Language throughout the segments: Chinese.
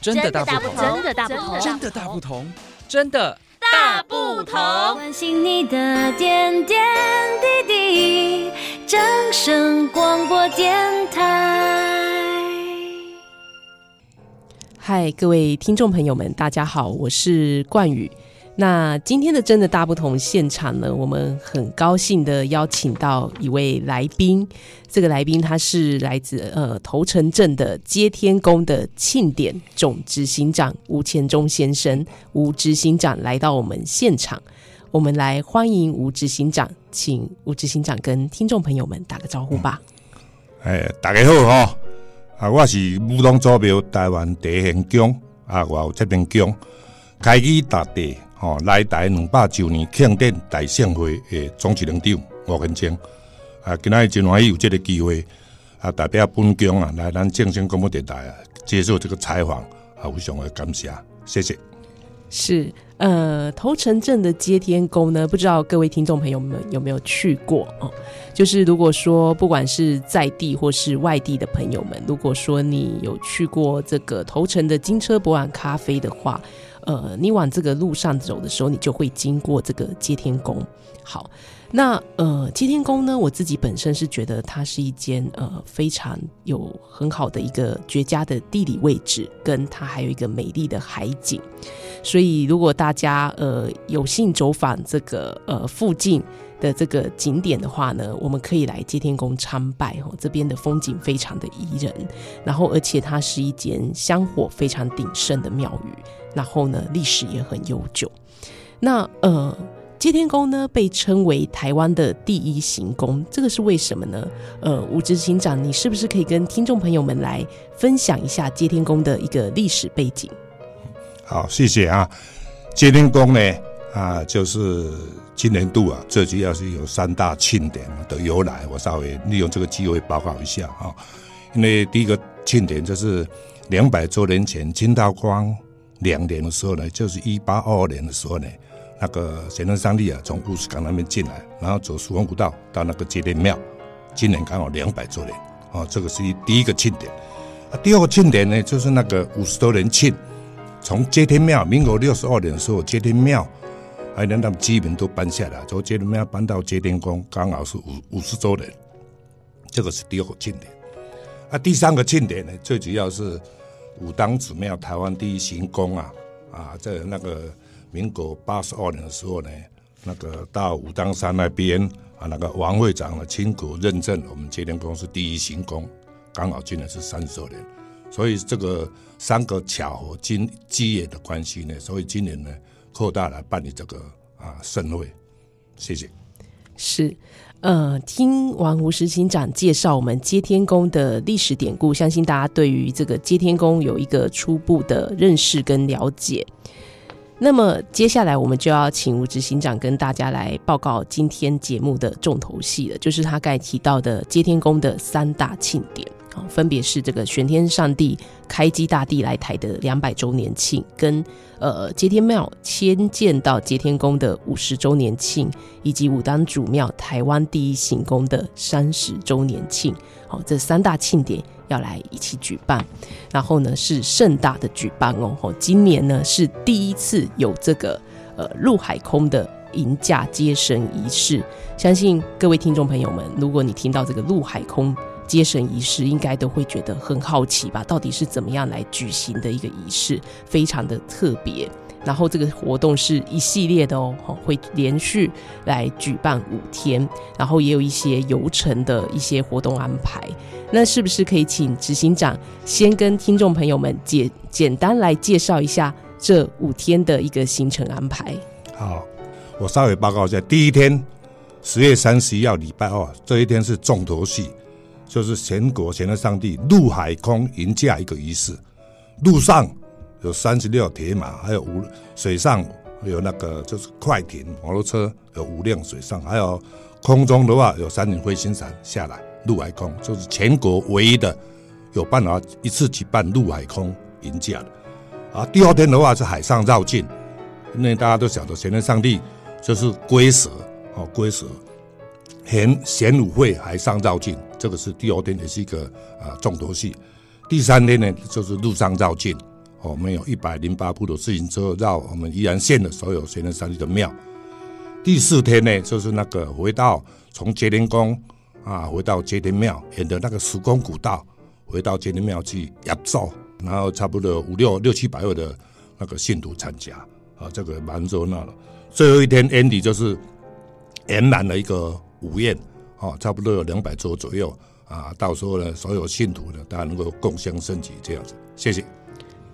真的大不同，真的大不同，真的大不同，真的大不同。关心你的点点滴滴，掌声广播电台。嗨，各位听众朋友们，大家好，我是冠宇。那今天的真的大不同现场呢，我们很高兴的邀请到一位来宾。这个来宾他是来自呃头城镇的接天宫的庆典总执行长吴前忠先生，吴执行长来到我们现场，我们来欢迎吴执行长，请吴执行长跟听众朋友们打个招呼吧。哎，大家好哈，啊，我是武当祖庙台湾第一宫啊，我有这边宫开机大地。哦，来台两百周年庆典大盛会的，总执行长吴干忠啊，今仔日真欢喜有这个机会啊，代表本宫啊来咱正兴广播电台啊接受这个采访啊，非常的感谢，谢谢。是呃，头城镇的接天宫呢，不知道各位听众朋友们有没有去过哦？就是如果说不管是在地或是外地的朋友们，如果说你有去过这个头城的金车博览咖啡的话。呃，你往这个路上走的时候，你就会经过这个接天宫。好，那呃，接天宫呢，我自己本身是觉得它是一间呃非常有很好的一个绝佳的地理位置，跟它还有一个美丽的海景。所以，如果大家呃有幸走访这个呃附近的这个景点的话呢，我们可以来接天宫参拜哦。这边的风景非常的宜人，然后而且它是一间香火非常鼎盛的庙宇。然后呢，历史也很悠久。那呃，接天宫呢被称为台湾的第一行宫，这个是为什么呢？呃，吴执行长，你是不是可以跟听众朋友们来分享一下接天宫的一个历史背景？好，谢谢啊。接天宫呢，啊，就是今年度啊，最主要是有三大庆典的由来，我稍微利用这个机会报告一下啊。因为第一个庆典就是两百周年前，秦道光。两年的时候呢，就是一八二二年的时候呢，那个玄天上帝啊，从乌石港那边进来，然后走疏洪古道到那个接天庙，今年刚好两百周年，哦，这个是第一个庆典。啊，第二个庆典呢，就是那个五十周年庆，从接天庙，民国六十二年的时候，接天庙，还有那他们基本都搬下来，从接天庙搬到接天宫，刚好是五五十周年，这个是第二个庆典。啊，第三个庆典呢，最主要是。武当祖庙，台湾第一行宫啊啊，在那个民国八十二年的时候呢，那个到武当山那边啊，那个王会长的亲口认证，我们接天宫是第一行宫，刚好今年是三十周年，所以这个三个巧合今基业的关系呢，所以今年呢扩大来办理这个啊盛会，谢谢。是。呃，听完吴执行长介绍我们接天宫的历史典故，相信大家对于这个接天宫有一个初步的认识跟了解。那么接下来我们就要请吴执行长跟大家来报告今天节目的重头戏了，就是他刚才提到的接天宫的三大庆典。分别是这个玄天上帝开基大帝来台的两百周年庆，跟呃接天庙迁建到接天宫的五十周年庆，以及武当祖庙台湾第一行宫的三十周年庆。好，这三大庆典要来一起举办，然后呢是盛大的举办哦。今年呢是第一次有这个呃陆海空的迎驾接神仪式，相信各位听众朋友们，如果你听到这个陆海空。接神仪式应该都会觉得很好奇吧？到底是怎么样来举行的一个仪式，非常的特别。然后这个活动是一系列的哦，会连续来举办五天，然后也有一些游程的一些活动安排。那是不是可以请执行长先跟听众朋友们简简单来介绍一下这五天的一个行程安排？好，我稍微报告一下。第一天，十月三十一号礼拜二，这一天是重头戏。就是全国全的上帝陆海空迎驾一个仪式，陆上有三十六铁马，还有五水上有那个就是快艇摩托车有五辆水上，还有空中的话有三顶飞行伞下来陆海空，就是全国唯一的有办法一次举办陆海空迎驾的。啊，第二天的话是海上绕境，因为大家都晓得全的上帝就是龟蛇哦，龟蛇。玄玄武会海上绕境，这个是第二天，也是一个啊重头戏。第三天呢，就是陆上绕境，我们有一百零八部的自行车绕我们宜兰县的所有玄天上帝的庙。第四天呢，就是那个回到从接天宫啊，回到接天庙，沿着那个十公古道回到接天庙去压轴，然后差不多五六六七百位的那个信徒参加啊，这个蛮热闹的。最后一天 Andy 就是圆满了一个午宴，哦，差不多有两百桌左右啊，到时候呢，所有信徒呢，大家能够共襄盛举这样子，谢谢。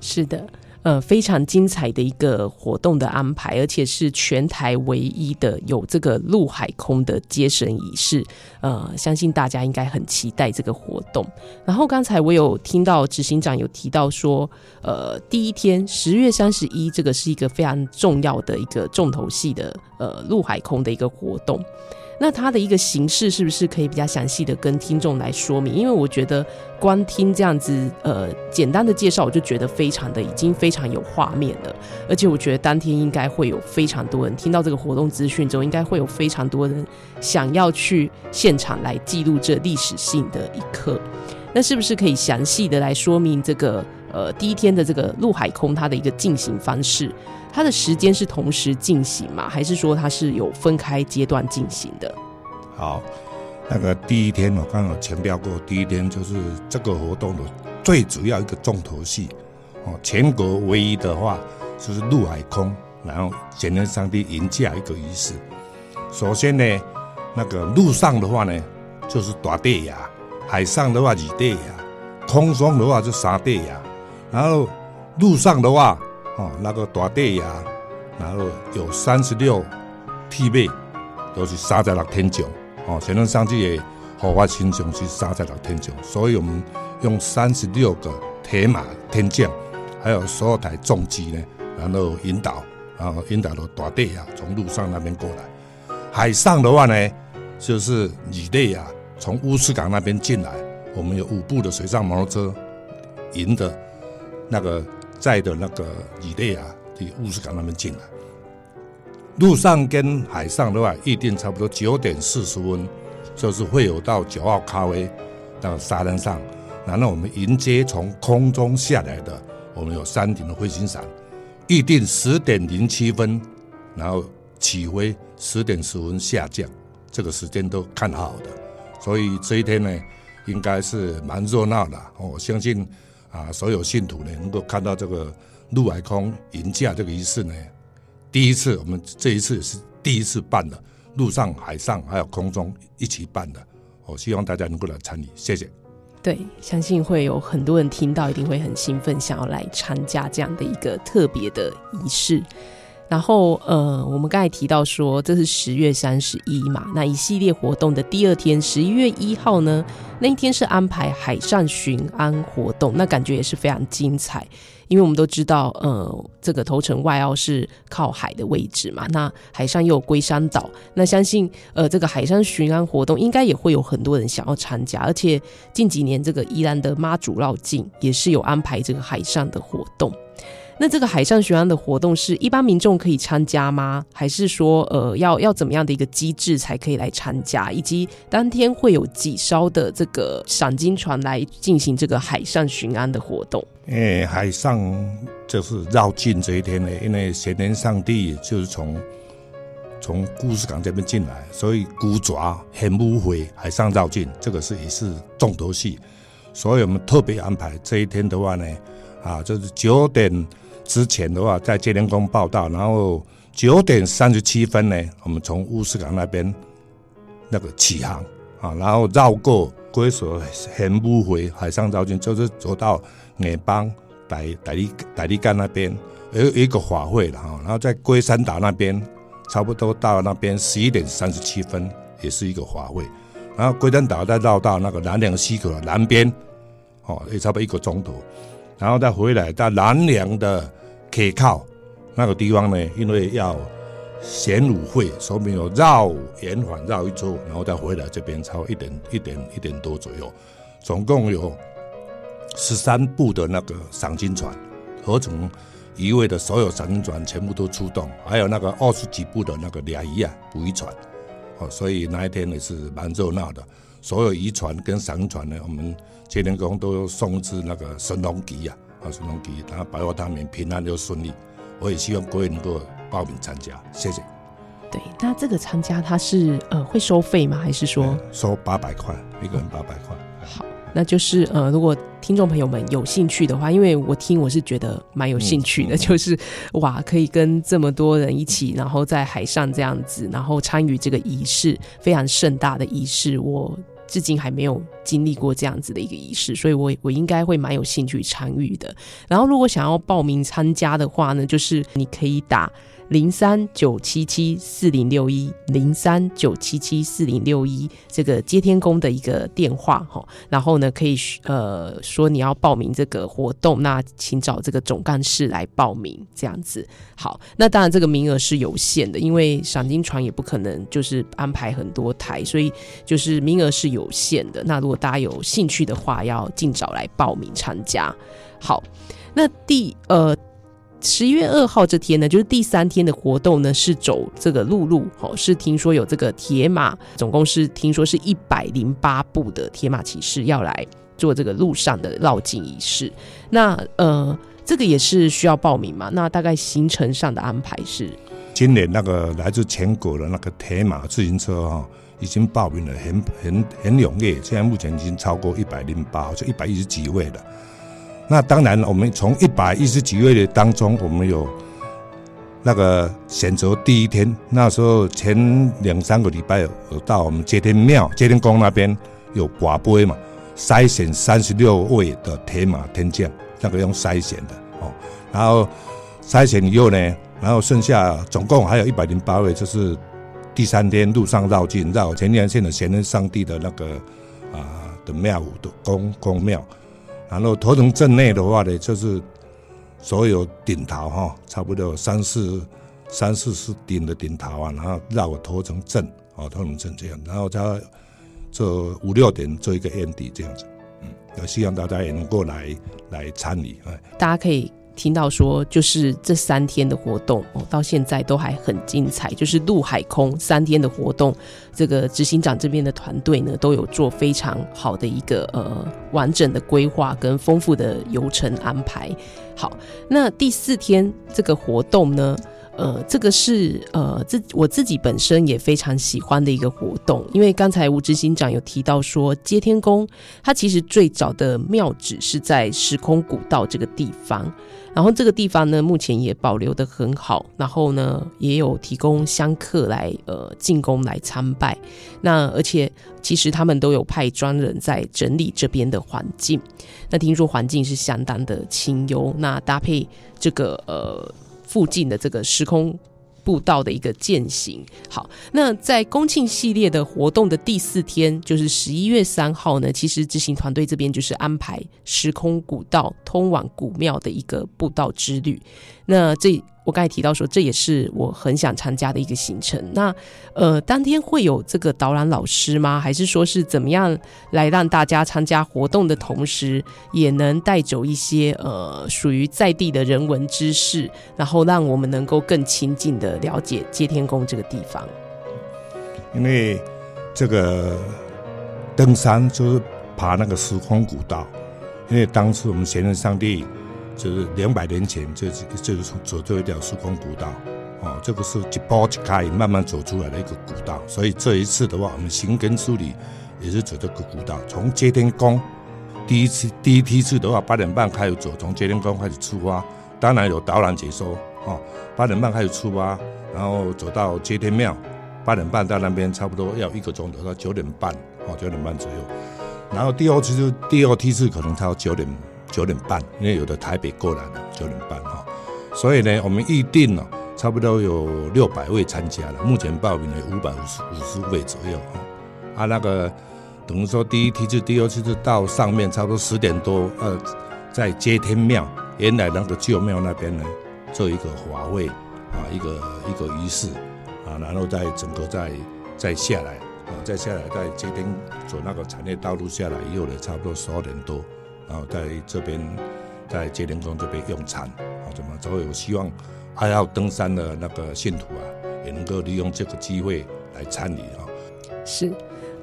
是的。呃，非常精彩的一个活动的安排，而且是全台唯一的有这个陆海空的接神仪式。呃，相信大家应该很期待这个活动。然后刚才我有听到执行长有提到说，呃，第一天十月三十一，这个是一个非常重要的一个重头戏的呃陆海空的一个活动。那它的一个形式是不是可以比较详细的跟听众来说明？因为我觉得光听这样子呃简单的介绍，我就觉得非常的已经非常有画面了。而且我觉得当天应该会有非常多人听到这个活动资讯之后，应该会有非常多人想要去现场来记录这历史性的一刻。那是不是可以详细的来说明这个呃第一天的这个陆海空它的一个进行方式？它的时间是同时进行吗？还是说它是有分开阶段进行的？好，那个第一天我刚刚有强调过，第一天就是这个活动的最主要一个重头戏哦，全国唯一的话就是陆海空，然后玄天上帝迎驾一个仪式。首先呢，那个陆上的话呢就是大地爷，海上的话二地爷，空中的话就三地爷，然后陆上的话。哦，那个大地爷，然后有三十六匹马，都是杀在了天上。哦，玄天上帝也护法神将是杀在了天上，所以我们用三十六个铁马天将，还有所有台重机呢，然后引导，然后引导到大地爷从路上那边过来。海上的话呢，就是二地爷从乌石港那边进来，我们有五部的水上摩托车迎的，那个。在的那个以内啊，离乌石港那边进来，陆上跟海上的话，预定差不多九点四十分，就是会有到九号咖啡到沙滩上，然后我们迎接从空中下来的，我们有三顶的飞行伞，预定十点零七分，然后起飞十点十分下降，这个时间都看好的，所以这一天呢，应该是蛮热闹的，我相信。啊，所有信徒呢，能够看到这个陆海空迎驾这个仪式呢，第一次，我们这一次是第一次办的，陆上、海上还有空中一起办的，我希望大家能够来参与，谢谢。对，相信会有很多人听到，一定会很兴奋，想要来参加这样的一个特别的仪式。然后，呃，我们刚才提到说，这是十月三十一嘛，那一系列活动的第二天，十一月一号呢，那一天是安排海上巡安活动，那感觉也是非常精彩，因为我们都知道，呃，这个头城外澳是靠海的位置嘛，那海上又有龟山岛，那相信，呃，这个海上巡安活动应该也会有很多人想要参加，而且近几年这个宜兰的妈祖绕境也是有安排这个海上的活动。那这个海上巡安的活动是一般民众可以参加吗？还是说，呃，要要怎么样的一个机制才可以来参加？以及当天会有几艘的这个赏金船来进行这个海上巡安的活动？诶、欸，海上就是绕境这一天呢，因为玄天上帝就是从从乌石港这边进来，所以古爪很不会海上绕境，这个是也是重头戏，所以我们特别安排这一天的话呢，啊，就是九点。之前的话，在接天宫报到，然后九点三十七分呢，我们从乌石港那边那个起航啊，然后绕过龟所很不回海上绕境，就是走到内邦台台里台里干那边有一个法会了哈，然后在龟山岛那边差不多到那边十一点三十七分，也是一个法会，然后龟山岛再绕到那个南梁溪口的南边，哦，也差不多一个钟头。然后再回来到南梁的溪口那个地方呢，因为要显武会，所以有绕延环绕一周，然后再回来这边，超一点一点一点多左右，总共有十三部的那个赏金船，合成一位的所有赏金船全部都出动，还有那个二十几部的那个俩鱼啊捕鱼船，哦，所以那一天也是蛮热闹的。所有渔船跟赏金船呢，我们接天宫都送一支那个神龙旗呀，啊，神农旗，然后保佑他们平安又顺利。我也希望各位能够报名参加，谢谢。对，那这个参加他是呃会收费吗？还是说收八百块，一个人八百块？好，那就是呃，如果听众朋友们有兴趣的话，因为我听我是觉得蛮有兴趣的，嗯、就是哇，可以跟这么多人一起，然后在海上这样子，然后参与这个仪式，非常盛大的仪式，我。至今还没有经历过这样子的一个仪式，所以我我应该会蛮有兴趣参与的。然后，如果想要报名参加的话呢，就是你可以打。零三九七七四零六一零三九七七四零六一这个接天宫的一个电话哈，然后呢可以呃说你要报名这个活动，那请找这个总干事来报名这样子。好，那当然这个名额是有限的，因为赏金船也不可能就是安排很多台，所以就是名额是有限的。那如果大家有兴趣的话，要尽早来报名参加。好，那第呃。十一月二号这天呢，就是第三天的活动呢，是走这个陆路，哦，是听说有这个铁马，总共是听说是一百零八部的铁马骑士要来做这个路上的绕境仪式。那呃，这个也是需要报名嘛？那大概行程上的安排是？今年那个来自全国的那个铁马自行车哈，已经报名了很，很很很踊跃，现在目前已经超过一百零八，就一百一十几位了。那当然，我们从一百一十几位的当中，我们有那个选择第一天，那时候前两三个礼拜有到我们接天庙、接天宫那边有跋杯嘛，筛选三十六位的铁马天将，那个用筛选的哦。然后筛选以后呢，然后剩下总共还有一百零八位，就是第三天路上绕境绕前两线的贤人上帝的那个啊的庙的宫宫庙。然后头城镇内的话呢，就是所有顶头哈，差不多三四三四十顶的顶头啊，然后绕头城镇哦，头城镇这样，然后他这五六点做一个 end 点这样子，嗯，也希望大家也能够来来参与哎，大家可以。听到说，就是这三天的活动哦，到现在都还很精彩。就是陆海空三天的活动，这个执行长这边的团队呢，都有做非常好的一个呃完整的规划跟丰富的游程安排。好，那第四天这个活动呢？呃，这个是呃，自我自己本身也非常喜欢的一个活动，因为刚才吴执行长有提到说，接天宫它其实最早的庙址是在时空古道这个地方，然后这个地方呢，目前也保留得很好，然后呢，也有提供香客来呃进宫来参拜，那而且其实他们都有派专人在整理这边的环境，那听说环境是相当的清幽，那搭配这个呃。附近的这个时空步道的一个践行，好，那在公庆系列的活动的第四天，就是十一月三号呢，其实执行团队这边就是安排时空古道通往古庙的一个步道之旅，那这。我刚才提到说，这也是我很想参加的一个行程。那呃，当天会有这个导览老师吗？还是说是怎么样来让大家参加活动的同时，也能带走一些呃属于在地的人文知识，然后让我们能够更亲近的了解接天宫这个地方？因为这个登山就是爬那个时空古道，因为当时我们贤恩上帝。就是两百年前，就是就是从走这一条时空古道，哦，这个是一步一开慢慢走出来的一个古道。所以这一次的话，我们行根梳理也是走这个古道，从接天宫第一次第一梯次的话，八点半开始走，从接天宫开始出发，当然有导览解说，哦，八点半开始出发，然后走到接天庙，八点半到那边差不多要一个钟头到九点半，哦，九点半左右，然后第二次就第二梯次可能到九点。九点半，因为有的台北过来了，九点半哈，所以呢，我们预定了差不多有六百位参加了，目前报名了五百五十五十位左右哈。啊，那个等于说第一梯次、第二梯次到上面差不多十点多，呃，在接天庙原来那个旧庙那边呢，做一个法会啊，一个一个仪式啊，然后再整个再再下来啊，再下来在接天走那个产业道路下来以后呢，差不多十二点多。然后在这边，在接灵宫这边用餐，啊，怎么？所以我希望爱好登山的那个信徒啊，也能够利用这个机会来参与啊。是，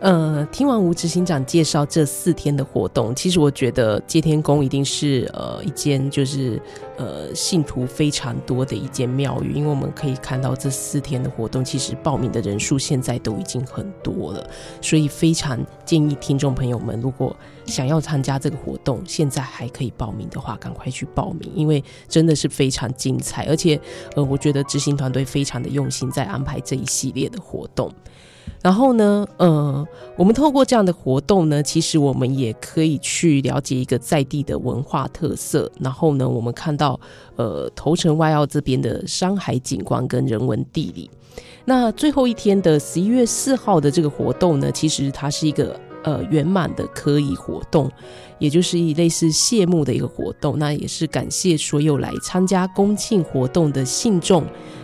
呃，听完吴执行长介绍这四天的活动，其实我觉得接天宫一定是呃一间就是呃信徒非常多的一间庙宇，因为我们可以看到这四天的活动，其实报名的人数现在都已经很多了，所以非常建议听众朋友们，如果想要参加这个活动，现在还可以报名的话，赶快去报名，因为真的是非常精彩，而且呃，我觉得执行团队非常的用心在安排这一系列的活动。然后呢，呃，我们透过这样的活动呢，其实我们也可以去了解一个在地的文化特色。然后呢，我们看到呃头城外澳这边的山海景观跟人文地理。那最后一天的十一月四号的这个活动呢，其实它是一个呃圆满的科仪活动，也就是以类似谢幕的一个活动。那也是感谢所有来参加公庆活动的信众。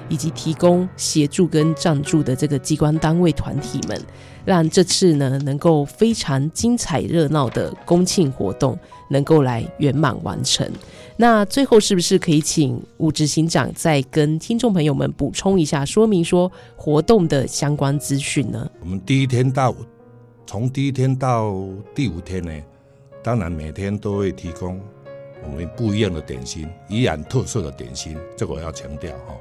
以及提供协助跟赞助的这个机关单位团体们，让这次呢能够非常精彩热闹的公庆活动能够来圆满完成。那最后是不是可以请吴执行长再跟听众朋友们补充一下，说明说活动的相关资讯呢？我们第一天到，从第一天到第五天呢，当然每天都会提供我们不一样的点心，依然特色的点心，这个我要强调哈。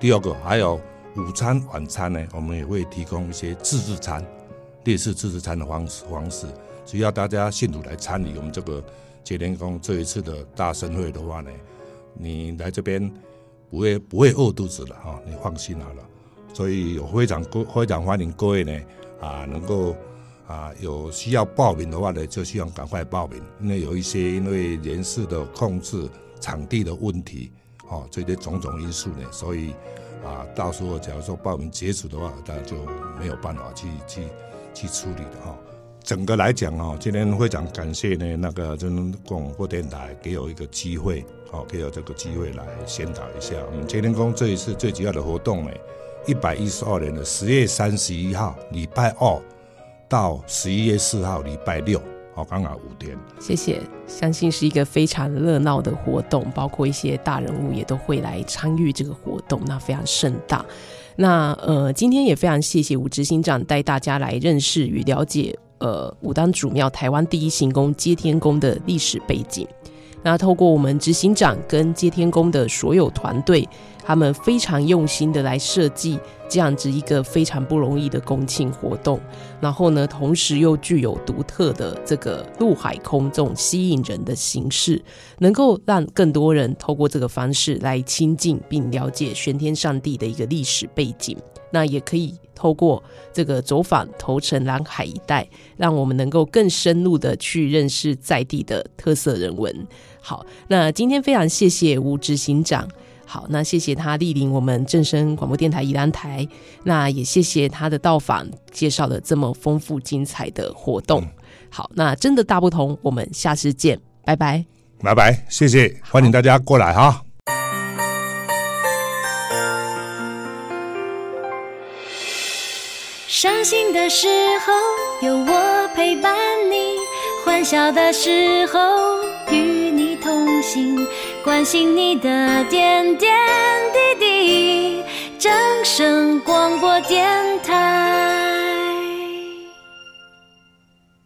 第二个还有午餐、晚餐呢，我们也会提供一些自助餐，类似自助餐的方式方式。只要大家信徒来参与我们这个接天宫这一次的大盛会的话呢，你来这边不会不会饿肚子了哈，你放心好了。所以我非常非常欢迎各位呢啊，能够啊有需要报名的话呢，就希望赶快报名，因为有一些因为人事的控制、场地的问题。哦，这些种种因素呢，所以啊，到时候假如说报名截止的话，大家就没有办法去去去处理的哈。整个来讲啊，今天非常感谢呢那个中央广播电台给我一个机会，好，给我这个机会来宣导一下我们接天宫这一次最主要的活动呢，一百一十二年的十月三十一号礼拜二到十一月四号礼拜六。好，刚好五天。谢谢，相信是一个非常热闹的活动，包括一些大人物也都会来参与这个活动，那非常盛大。那呃，今天也非常谢谢吴执行长带大家来认识与了解呃武当主庙台湾第一行宫接天宫的历史背景。那透过我们执行长跟接天宫的所有团队。他们非常用心的来设计这样子一个非常不容易的公庆活动，然后呢，同时又具有独特的这个陆海空这种吸引人的形式，能够让更多人透过这个方式来亲近并了解玄天上帝的一个历史背景。那也可以透过这个走访头城蓝海一带，让我们能够更深入的去认识在地的特色人文。好，那今天非常谢谢吴执行长。好，那谢谢他莅临我们正声广播电台宜兰台，那也谢谢他的到访，介绍了这么丰富精彩的活动。好，那真的大不同，我们下次见，拜拜，拜拜，谢谢，欢迎大家过来哈。伤心的时候有我陪伴你，欢笑的时候关心你的点点滴滴，掌声广播电台。